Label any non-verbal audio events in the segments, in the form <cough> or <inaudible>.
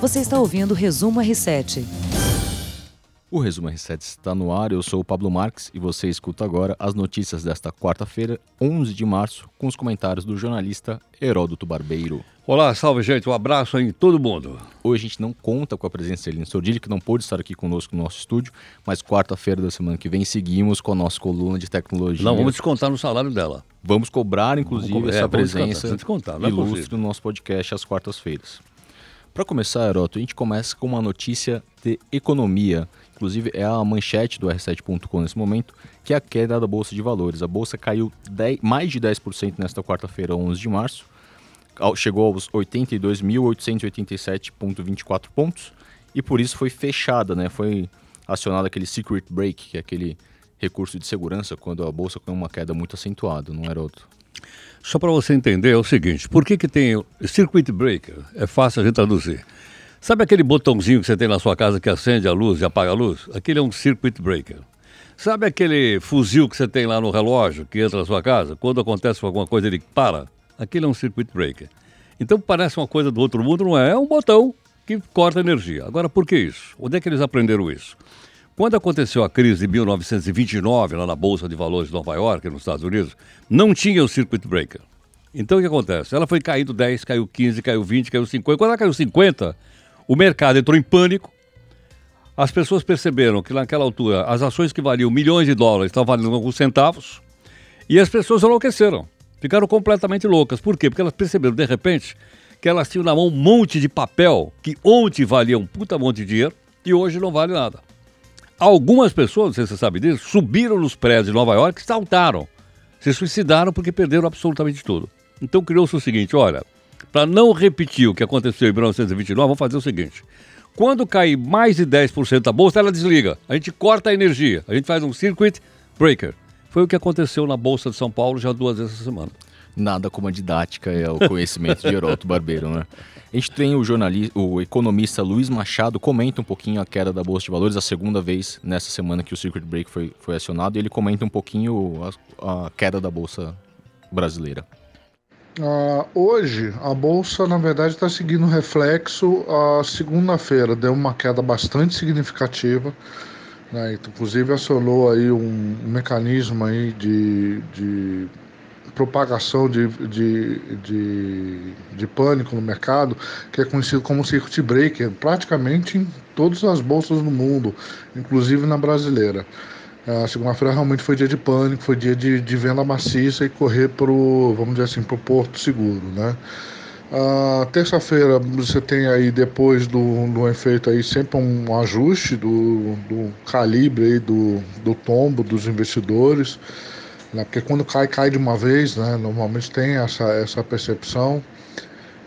Você está ouvindo o Resumo R7. O Resumo R7 está no ar, eu sou o Pablo Marques e você escuta agora as notícias desta quarta-feira, 11 de março, com os comentários do jornalista Heródoto Barbeiro. Olá, salve gente, um abraço em todo mundo. Hoje a gente não conta com a presença de Eline Sordilli, que não pôde estar aqui conosco no nosso estúdio, mas quarta-feira da semana que vem seguimos com a nossa coluna de tecnologia. Não, vamos descontar no salário dela. Vamos cobrar, inclusive, Vamos co- é, essa vamos presença descontar, descontar, é ilustre possível. no nosso podcast às quartas-feiras. Para começar, Heroto, a gente começa com uma notícia de economia. Inclusive, é a manchete do R7.com nesse momento, que é a queda da Bolsa de Valores. A Bolsa caiu 10 mais de 10% nesta quarta-feira, 11 de março. Chegou aos 82.887,24 pontos. E por isso foi fechada, né? Foi acionado aquele secret break, que é aquele recurso de segurança quando a Bolsa tem uma queda muito acentuada, não era outro? Só para você entender é o seguinte, por que que tem circuit breaker? É fácil a gente traduzir. Sabe aquele botãozinho que você tem na sua casa que acende a luz e apaga a luz? Aquele é um circuit breaker. Sabe aquele fuzil que você tem lá no relógio que entra na sua casa? Quando acontece alguma coisa ele para? Aquele é um circuit breaker. Então parece uma coisa do outro mundo, não é? É um botão que corta energia. Agora, por que isso? Onde é que eles aprenderam isso? Quando aconteceu a crise de 1929, lá na Bolsa de Valores de Nova York, nos Estados Unidos, não tinha o circuit breaker. Então o que acontece? Ela foi caindo 10, caiu 15, caiu 20, caiu 50. Quando ela caiu 50, o mercado entrou em pânico. As pessoas perceberam que naquela altura as ações que valiam milhões de dólares estavam valendo alguns centavos. E as pessoas enlouqueceram. Ficaram completamente loucas. Por quê? Porque elas perceberam, de repente, que elas tinham na mão um monte de papel que ontem valia um puta monte de dinheiro e hoje não vale nada. Algumas pessoas, você sabe disso, subiram nos prédios de Nova York e saltaram. Se suicidaram porque perderam absolutamente tudo. Então criou-se o seguinte, olha, para não repetir o que aconteceu em 1929, vamos fazer o seguinte. Quando cair mais de 10% da bolsa, ela desliga. A gente corta a energia. A gente faz um circuit breaker. Foi o que aconteceu na Bolsa de São Paulo já duas vezes essa semana. Nada como a didática é o conhecimento de Heródoto Barbeiro, né? A gente tem o jornalista, o economista Luiz Machado comenta um pouquinho a queda da Bolsa de Valores, a segunda vez nessa semana que o Circuit Break foi, foi acionado, e ele comenta um pouquinho a, a queda da Bolsa brasileira. Ah, hoje a bolsa na verdade está seguindo o reflexo. A segunda-feira deu uma queda bastante significativa, né? inclusive acionou aí um, um mecanismo aí de, de propagação de, de, de, de pânico no mercado, que é conhecido como circuit breaker, praticamente em todas as bolsas do mundo, inclusive na brasileira. A segunda-feira realmente foi dia de pânico, foi dia de, de venda maciça e correr para o, vamos dizer assim, para o porto seguro, né? A terça-feira você tem aí depois do, do efeito aí sempre um ajuste do, do calibre aí do, do tombo dos investidores, né? porque quando cai, cai de uma vez, né? Normalmente tem essa, essa percepção.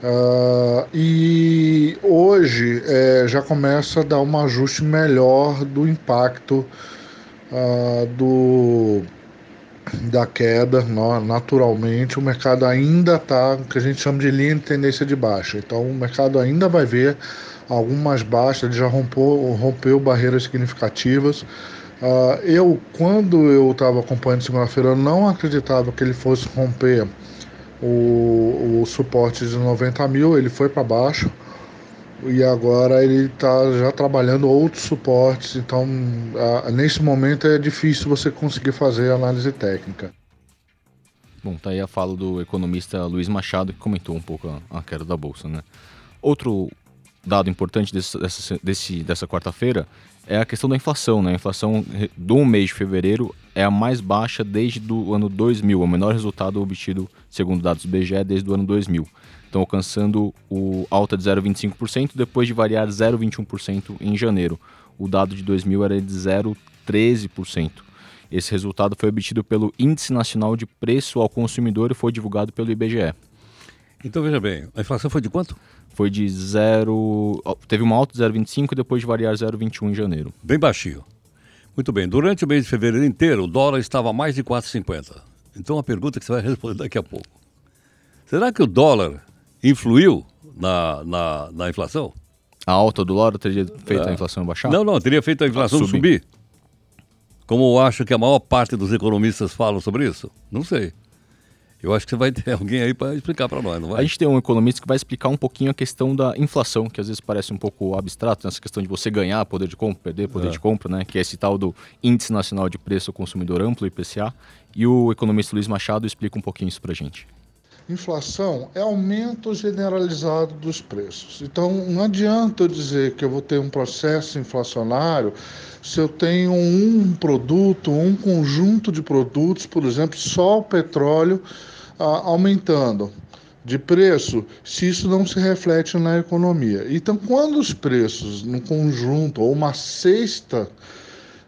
Ah, e hoje eh, já começa a dar um ajuste melhor do impacto ah, do da queda, naturalmente o mercado ainda está, que a gente chama de linha de tendência de baixa. Então o mercado ainda vai ver algumas baixas, ele já rompeu barreiras significativas. Ah, eu, quando eu estava acompanhando segunda-feira, não acreditava que ele fosse romper o, o suporte de 90 mil, ele foi para baixo e agora ele está já trabalhando outros suportes, então ah, nesse momento é difícil você conseguir fazer análise técnica. Bom, tá aí a fala do economista Luiz Machado, que comentou um pouco a, a queda da Bolsa, né? Outro dado importante desse, dessa, dessa quarta-feira é a questão da inflação, né? A inflação do mês de fevereiro é a mais baixa desde o ano 2000, o menor resultado obtido, segundo dados do BGE, desde o ano 2000. Então, alcançando o alta de 0,25%, depois de variar 0,21% em janeiro. O dado de 2000 era de 0,13%. Esse resultado foi obtido pelo Índice Nacional de Preço ao Consumidor e foi divulgado pelo IBGE. Então veja bem, a inflação foi de quanto? Foi de 0. Teve uma alta de 0,25 e depois de variar 0,21 em janeiro. Bem baixinho. Muito bem, durante o mês de fevereiro inteiro, o dólar estava a mais de 4,50. Então a pergunta que você vai responder daqui a pouco. Será que o dólar influiu na, na, na inflação? A alta do dólar teria feito É. a inflação baixar? Não, não, teria feito a inflação subir. subir. Como eu acho que a maior parte dos economistas falam sobre isso? Não sei. Eu acho que você vai ter <laughs> alguém aí para explicar para nós, não vai? A gente tem um economista que vai explicar um pouquinho a questão da inflação, que às vezes parece um pouco abstrato, nessa questão de você ganhar poder de compra, perder poder é. de compra, né? Que é esse tal do Índice Nacional de Preço ao Consumidor Amplo, IPCA. E o economista Luiz Machado explica um pouquinho isso para a gente. Inflação é aumento generalizado dos preços. Então, não adianta eu dizer que eu vou ter um processo inflacionário se eu tenho um produto, um conjunto de produtos, por exemplo, só o petróleo ah, aumentando de preço, se isso não se reflete na economia. Então, quando os preços no conjunto, ou uma cesta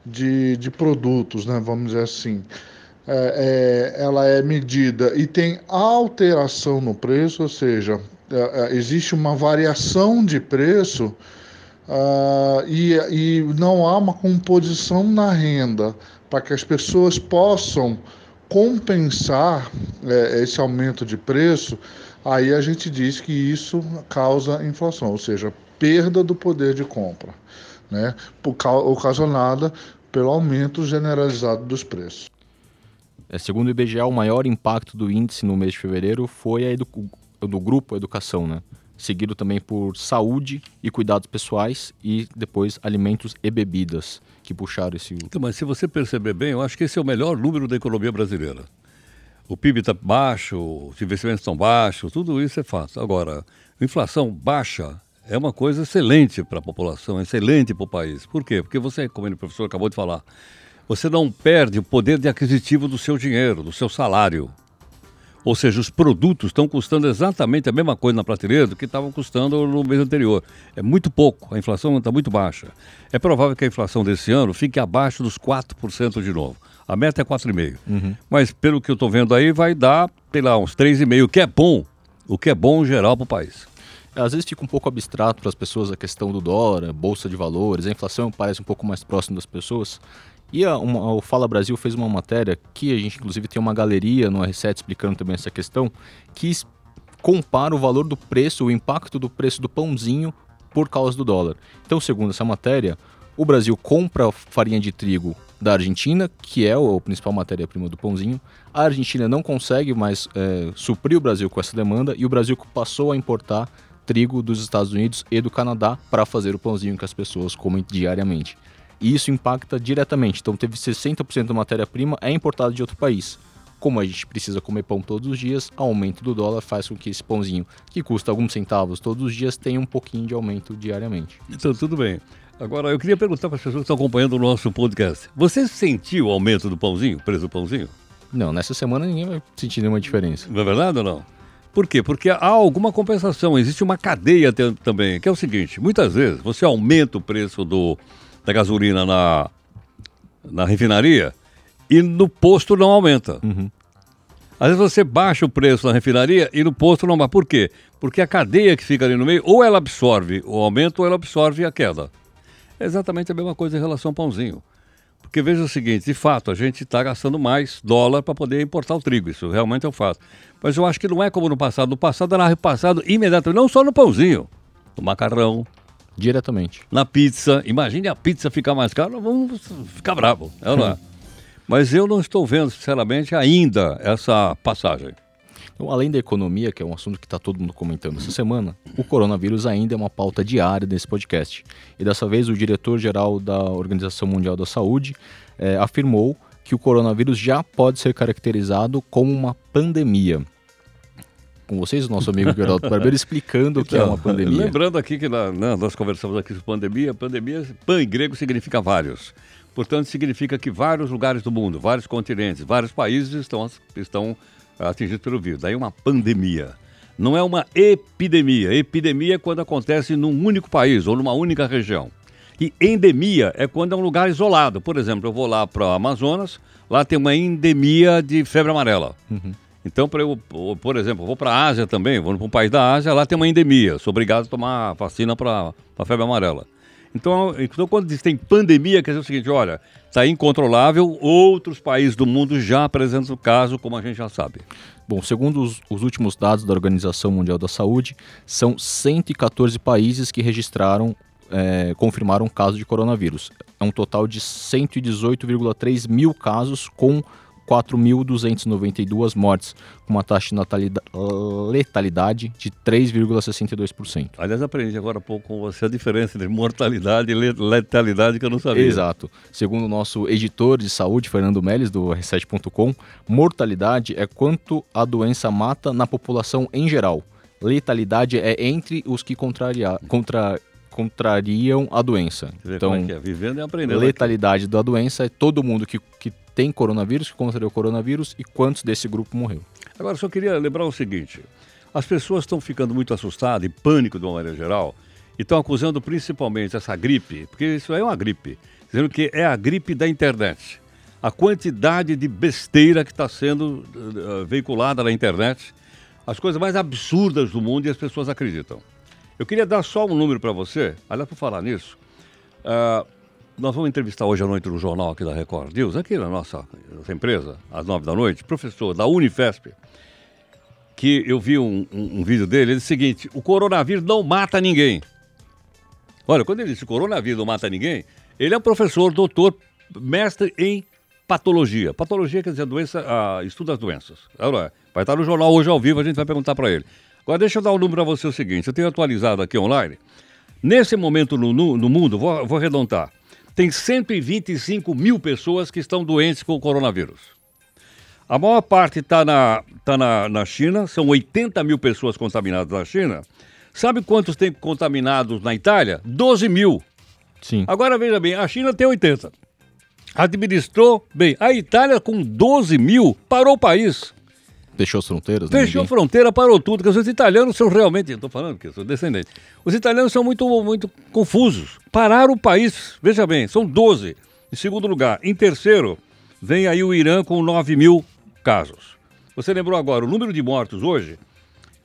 de, de produtos, né, vamos dizer assim, é, é, ela é medida e tem alteração no preço, ou seja, é, é existe uma variação de preço uh, e, e não há uma composição na renda para que as pessoas possam compensar é, esse aumento de preço, aí a gente diz que isso causa inflação, ou seja, perda do poder de compra, né, ocasionada pelo aumento generalizado dos preços. É, segundo o IBGE, o maior impacto do índice no mês de fevereiro foi a do grupo Educação, né? seguido também por saúde e cuidados pessoais e depois alimentos e bebidas que puxaram esse. Então, mas se você perceber bem, eu acho que esse é o melhor número da economia brasileira. O PIB está baixo, os investimentos estão baixos, tudo isso é fácil. Agora, inflação baixa é uma coisa excelente para a população, excelente para o país. Por quê? Porque você, como o professor acabou de falar, você não perde o poder de aquisitivo do seu dinheiro, do seu salário. Ou seja, os produtos estão custando exatamente a mesma coisa na prateleira do que estavam custando no mês anterior. É muito pouco, a inflação está muito baixa. É provável que a inflação desse ano fique abaixo dos 4% de novo. A meta é 4,5%. Uhum. Mas pelo que eu estou vendo aí, vai dar, sei lá, uns 3,5%, o que é bom. O que é bom em geral para o país. É, às vezes fica um pouco abstrato para as pessoas a questão do dólar, bolsa de valores, a inflação parece um pouco mais próximo das pessoas. E a, uma, o Fala Brasil fez uma matéria que a gente, inclusive, tem uma galeria no R7 explicando também essa questão, que compara o valor do preço, o impacto do preço do pãozinho por causa do dólar. Então, segundo essa matéria, o Brasil compra farinha de trigo da Argentina, que é a principal matéria-prima do pãozinho. A Argentina não consegue mais é, suprir o Brasil com essa demanda e o Brasil passou a importar trigo dos Estados Unidos e do Canadá para fazer o pãozinho que as pessoas comem diariamente e isso impacta diretamente. Então, teve 60% da matéria-prima é importada de outro país. Como a gente precisa comer pão todos os dias, o aumento do dólar faz com que esse pãozinho, que custa alguns centavos todos os dias, tenha um pouquinho de aumento diariamente. Então, tudo bem. Agora, eu queria perguntar para as pessoas que estão acompanhando o nosso podcast: você sentiu o aumento do pãozinho, preço do pãozinho? Não, nessa semana ninguém vai sentir nenhuma diferença. Não é verdade ou não? Por quê? Porque há alguma compensação, existe uma cadeia também, que é o seguinte: muitas vezes você aumenta o preço do, da gasolina na, na refinaria e no posto não aumenta. Uhum. Às vezes você baixa o preço na refinaria e no posto não vai. Por quê? Porque a cadeia que fica ali no meio, ou ela absorve o aumento ou ela absorve a queda. É exatamente a mesma coisa em relação ao pãozinho. Porque veja o seguinte, de fato, a gente está gastando mais dólar para poder importar o trigo, isso realmente é um fato. Mas eu acho que não é como no passado. No passado era repassado imediatamente, não só no pãozinho, no macarrão, Diretamente. Na pizza. Imagine a pizza ficar mais cara, vamos ficar bravo. É não é? <laughs> Mas eu não estou vendo, sinceramente, ainda essa passagem. Então, além da economia, que é um assunto que está todo mundo comentando essa semana, o coronavírus ainda é uma pauta diária desse podcast. E dessa vez, o diretor-geral da Organização Mundial da Saúde é, afirmou que o coronavírus já pode ser caracterizado como uma pandemia com vocês, o nosso amigo Geraldo Barbeiro, explicando então, o que é então, uma pandemia. Lembrando aqui que nós conversamos aqui sobre pandemia, pandemia, pan em grego significa vários. Portanto, significa que vários lugares do mundo, vários continentes, vários países estão, estão atingidos pelo vírus. Daí uma pandemia. Não é uma epidemia. Epidemia é quando acontece num único país ou numa única região. E endemia é quando é um lugar isolado. Por exemplo, eu vou lá para o Amazonas, lá tem uma endemia de febre amarela. Uhum. Então, eu, por exemplo, vou para a Ásia também, vou para um país da Ásia, lá tem uma endemia, sou obrigado a tomar vacina para a febre amarela. Então, então, quando diz tem pandemia, quer dizer o seguinte, olha, está incontrolável, outros países do mundo já apresentam o caso, como a gente já sabe. Bom, segundo os, os, últimos dados da Organização Mundial da Saúde, são 114 países que registraram, é, confirmaram caso de coronavírus. É um total de 118,3 mil casos com 4.292 mortes, com uma taxa de natalidade, letalidade de 3,62%. Aliás, aprendi agora há pouco com você a diferença entre mortalidade e letalidade que eu não sabia. Exato. Segundo o nosso editor de saúde, Fernando Meles, do R7.com, mortalidade é quanto a doença mata na população em geral. Letalidade é entre os que contra, contrariam a doença. Então, é é? vivendo e aprendendo. Letalidade aqui. da doença é todo mundo que, que tem coronavírus, que contraiu coronavírus e quantos desse grupo morreu. Agora, só queria lembrar o seguinte: as pessoas estão ficando muito assustadas e pânico de uma maneira geral e estão acusando principalmente essa gripe, porque isso é uma gripe, dizendo que é a gripe da internet. A quantidade de besteira que está sendo uh, veiculada na internet as coisas mais absurdas do mundo e as pessoas acreditam. Eu queria dar só um número para você, aliás, por falar nisso. Uh, nós vamos entrevistar hoje à noite no jornal aqui da Record News, aqui na nossa, nossa empresa, às nove da noite, professor da Unifesp, que eu vi um, um, um vídeo dele, ele disse o seguinte, o coronavírus não mata ninguém. Olha, quando ele disse coronavírus não mata ninguém, ele é um professor, doutor, mestre em patologia. Patologia quer dizer doença, ah, estuda as doenças. Vai estar no jornal hoje ao vivo, a gente vai perguntar para ele. Agora deixa eu dar um número para você o seguinte, eu tenho atualizado aqui online. Nesse momento no, no, no mundo, vou, vou arredondar, tem 125 mil pessoas que estão doentes com o coronavírus. A maior parte está na, tá na, na China, são 80 mil pessoas contaminadas na China. Sabe quantos tem contaminados na Itália? 12 mil. Sim. Agora veja bem, a China tem 80 administrou bem. A Itália, com 12 mil, parou o país. Fechou as fronteiras? Né? Fechou a fronteira, parou tudo. Porque os italianos são realmente. Estou falando que eu sou descendente. Os italianos são muito, muito confusos. Pararam o país. Veja bem, são 12. Em segundo lugar. Em terceiro, vem aí o Irã com 9 mil casos. Você lembrou agora, o número de mortos hoje,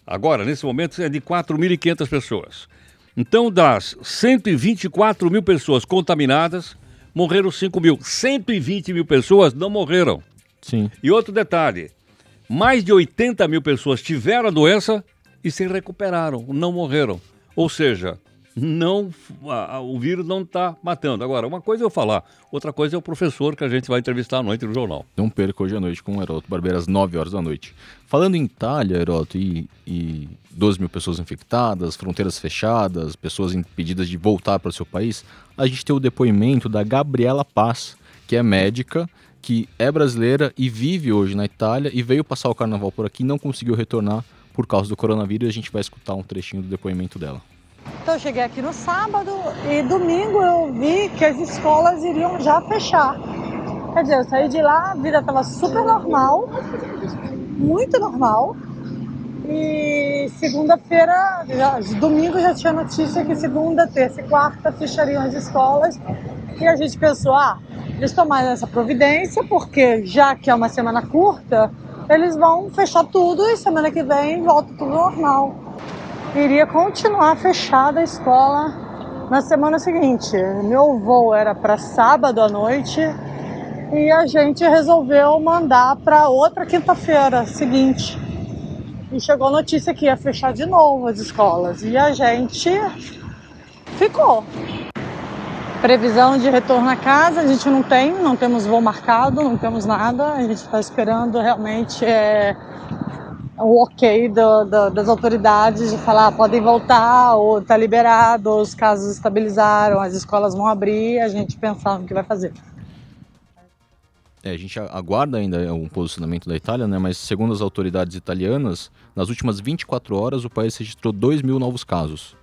agora, nesse momento, é de 4.500 pessoas. Então, das 124 mil pessoas contaminadas, morreram 5 mil. 120 mil pessoas não morreram. Sim. E outro detalhe: mais de 80 mil pessoas tiveram a doença e se recuperaram, não morreram. Ou seja, não a, o vírus não está matando. Agora, uma coisa é eu falar, outra coisa é o professor que a gente vai entrevistar à noite no jornal. Não perca hoje à noite com o Heroto Barbeiro às 9 horas da noite. Falando em Itália, Heroto, e, e 12 mil pessoas infectadas, fronteiras fechadas, pessoas impedidas de voltar para o seu país, a gente tem o depoimento da Gabriela Paz, que é médica, que é brasileira e vive hoje na Itália e veio passar o carnaval por aqui e não conseguiu retornar por causa do coronavírus. A gente vai escutar um trechinho do depoimento dela. Então eu cheguei aqui no sábado e domingo eu vi que as escolas iriam já fechar. Quer dizer, eu saí de lá, a vida estava super normal, muito normal. E segunda-feira, domingo já tinha notícia que segunda, terça e quarta fechariam as escolas. E a gente pensou, ah, eles tomaram essa providência porque já que é uma semana curta, eles vão fechar tudo e semana que vem volta tudo normal iria continuar fechada a escola na semana seguinte. Meu voo era para sábado à noite e a gente resolveu mandar para outra quinta-feira seguinte. E chegou a notícia que ia fechar de novo as escolas e a gente ficou. Previsão de retorno a casa a gente não tem, não temos voo marcado, não temos nada. A gente está esperando realmente é, o ok do, do, das autoridades de falar ah, podem voltar, ou está liberado, os casos estabilizaram, as escolas vão abrir, a gente pensar no que vai fazer. É, a gente aguarda ainda um posicionamento da Itália, né? mas segundo as autoridades italianas, nas últimas 24 horas o país registrou 2 mil novos casos.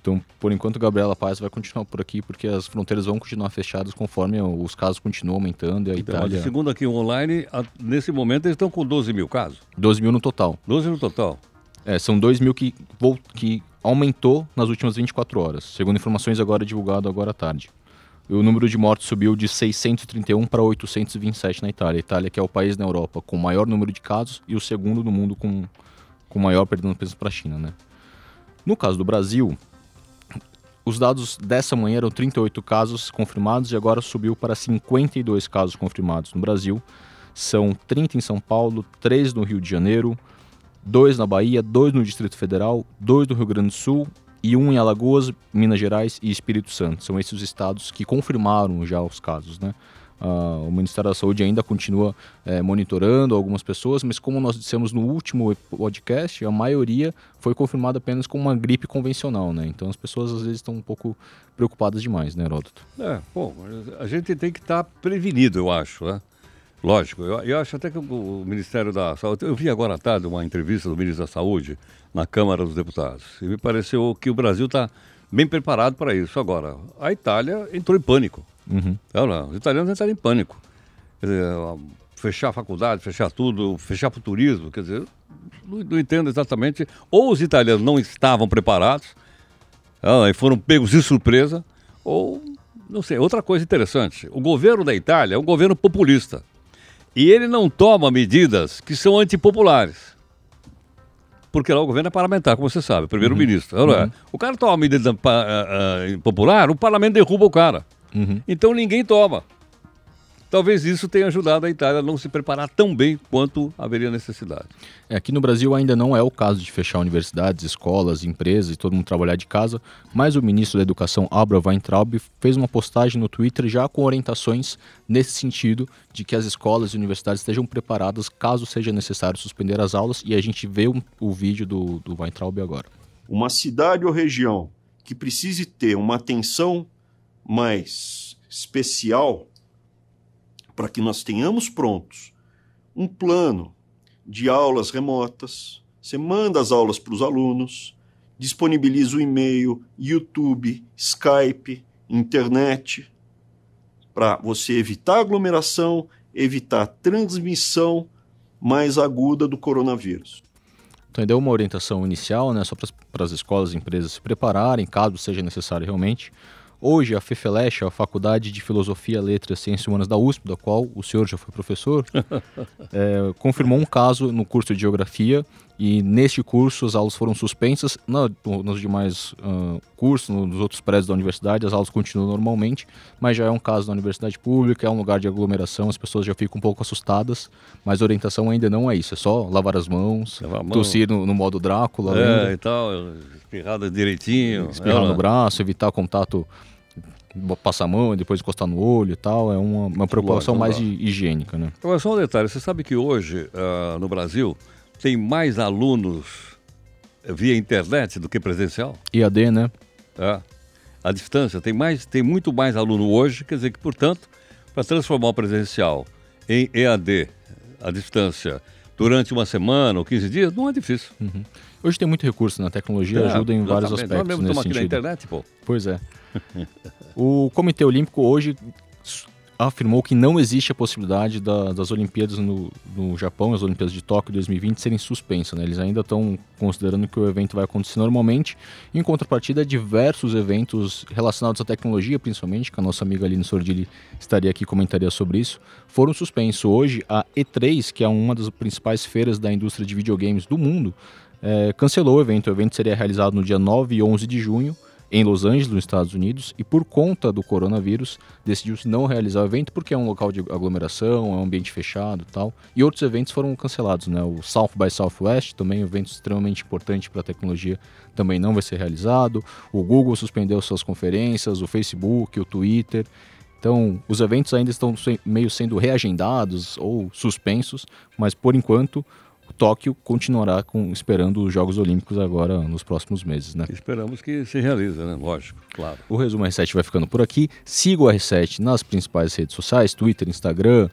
Então, por enquanto, Gabriela Paz vai continuar por aqui, porque as fronteiras vão continuar fechadas conforme os casos continuam aumentando e a então, Itália... Segundo aqui o online, nesse momento eles estão com 12 mil casos. 12 mil no total. 12 no total. É, são 2 mil que, que aumentou nas últimas 24 horas, segundo informações agora divulgadas agora à tarde. O número de mortos subiu de 631 para 827 na Itália. A Itália que é o país na Europa com maior número de casos e o segundo no mundo com, com maior perdendo peso para a China, né? No caso do Brasil, os dados dessa manhã eram 38 casos confirmados e agora subiu para 52 casos confirmados no Brasil. São 30 em São Paulo, 3 no Rio de Janeiro, 2 na Bahia, 2 no Distrito Federal, 2 no Rio Grande do Sul e 1 em Alagoas, Minas Gerais e Espírito Santo. São esses os estados que confirmaram já os casos, né? Uh, o Ministério da Saúde ainda continua é, monitorando algumas pessoas, mas como nós dissemos no último podcast, a maioria foi confirmada apenas com uma gripe convencional, né? Então as pessoas às vezes estão um pouco preocupadas demais, né, Heródoto? É, bom, a gente tem que estar tá prevenido, eu acho, né? Lógico, eu, eu, acho até que o Ministério da Saúde. Eu vi agora à tarde uma entrevista do ministro da Saúde na Câmara dos Deputados e me pareceu que o Brasil está bem preparado para isso. Agora, a Itália entrou em pânico. Uhum. Não, os italianos entraram em pânico. Quer dizer, fechar a faculdade, fechar tudo, fechar para o turismo, quer dizer, não, não, entendo exatamente. Ou os italianos não estavam preparados ah, e foram pegos de surpresa, ou, não sei, outra coisa interessante. O governo da Itália é um governo populista. E ele não toma medidas que são antipopulares porque lá o governo é parlamentar, como você sabe, primeiro-ministro. Uhum. Uhum. O cara toma medida uh, uh, popular, o parlamento derruba o cara. Uhum. Então ninguém toma. Talvez isso tenha ajudado a Itália a não se preparar tão bem quanto haveria necessidade. É, aqui no Brasil ainda não é o caso de fechar universidades, escolas, empresas e todo mundo trabalhar de casa, mas o ministro da Educação, Abra Weintraub, fez uma postagem no Twitter já com orientações nesse sentido de que as escolas e universidades estejam preparadas caso seja necessário suspender as aulas e a gente vê o, o vídeo do, do Weintraub agora. Uma cidade ou região que precise ter uma atenção mais especial para que nós tenhamos prontos um plano de aulas remotas. Você manda as aulas para os alunos, disponibiliza o e-mail, YouTube, Skype, internet, para você evitar aglomeração, evitar transmissão mais aguda do coronavírus. Então, deu uma orientação inicial, né, só para as escolas e empresas se prepararem, caso seja necessário realmente. Hoje, a FEFELESH, a Faculdade de Filosofia, Letras e Ciências Humanas da USP, da qual o senhor já foi professor, <laughs> é, confirmou um caso no curso de Geografia e neste curso as aulas foram suspensas. No, nos demais uh, cursos, nos outros prédios da universidade, as aulas continuam normalmente, mas já é um caso da universidade pública, é um lugar de aglomeração, as pessoas já ficam um pouco assustadas, mas a orientação ainda não é isso, é só lavar as mãos, lavar tossir no, no, modo Drácula. É, e tal, espirrada direitinho. Espirrar no braço, evitar contato passar a mão e depois encostar no olho e tal, é uma, uma preocupação mais higiênica, né? Agora, só um detalhe, você sabe que hoje, uh, no Brasil, tem mais alunos via internet do que presencial? IAD, né? É. A distância, tem, mais, tem muito mais aluno hoje, quer dizer que, portanto, para transformar o presencial em EAD, a distância, durante uma semana ou 15 dias, não é difícil. Uhum. Hoje tem muito recurso na tecnologia, é, ajuda em vários aspectos. Nós mesmo nesse sentido. aqui na internet, pô. Pois é. o Comitê Olímpico hoje afirmou que não existe a possibilidade da, das Olimpíadas no, no, Japão, as Olimpíadas de Tóquio 2020, serem suspensas. Né? Eles ainda estão considerando que o evento vai acontecer normalmente. Em contrapartida, diversos eventos relacionados à tecnologia, principalmente, que a nossa amiga Aline Sordilli estaria aqui e comentaria sobre isso, foram suspensos. Hoje, a E3, que é uma das principais feiras da indústria de videogames do mundo, é, cancelou o evento. O evento seria realizado no dia 9 e 11 de junho em Los Angeles, nos Estados Unidos, e por conta do coronavírus decidiu-se não realizar o evento porque é um local de aglomeração, é um ambiente fechado tal. E outros eventos foram cancelados, né? O South by Southwest, também um evento extremamente importante para a tecnologia, também não vai ser realizado. O Google suspendeu suas conferências, o Facebook, o Twitter. Então, os eventos ainda estão meio sendo reagendados ou suspensos, mas por enquanto Tóquio continuará com, esperando os Jogos Olímpicos agora nos próximos meses, né? Esperamos que se realize, né? Lógico, claro. O resumo R7 vai ficando por aqui. Siga o R7 nas principais redes sociais, Twitter, Instagram,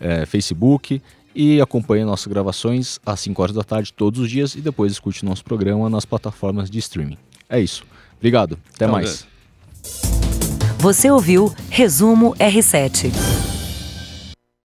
é, Facebook e acompanhe nossas gravações às 5 horas da tarde todos os dias e depois escute nosso programa nas plataformas de streaming. É isso. Obrigado. Até mais. Você ouviu Resumo R7.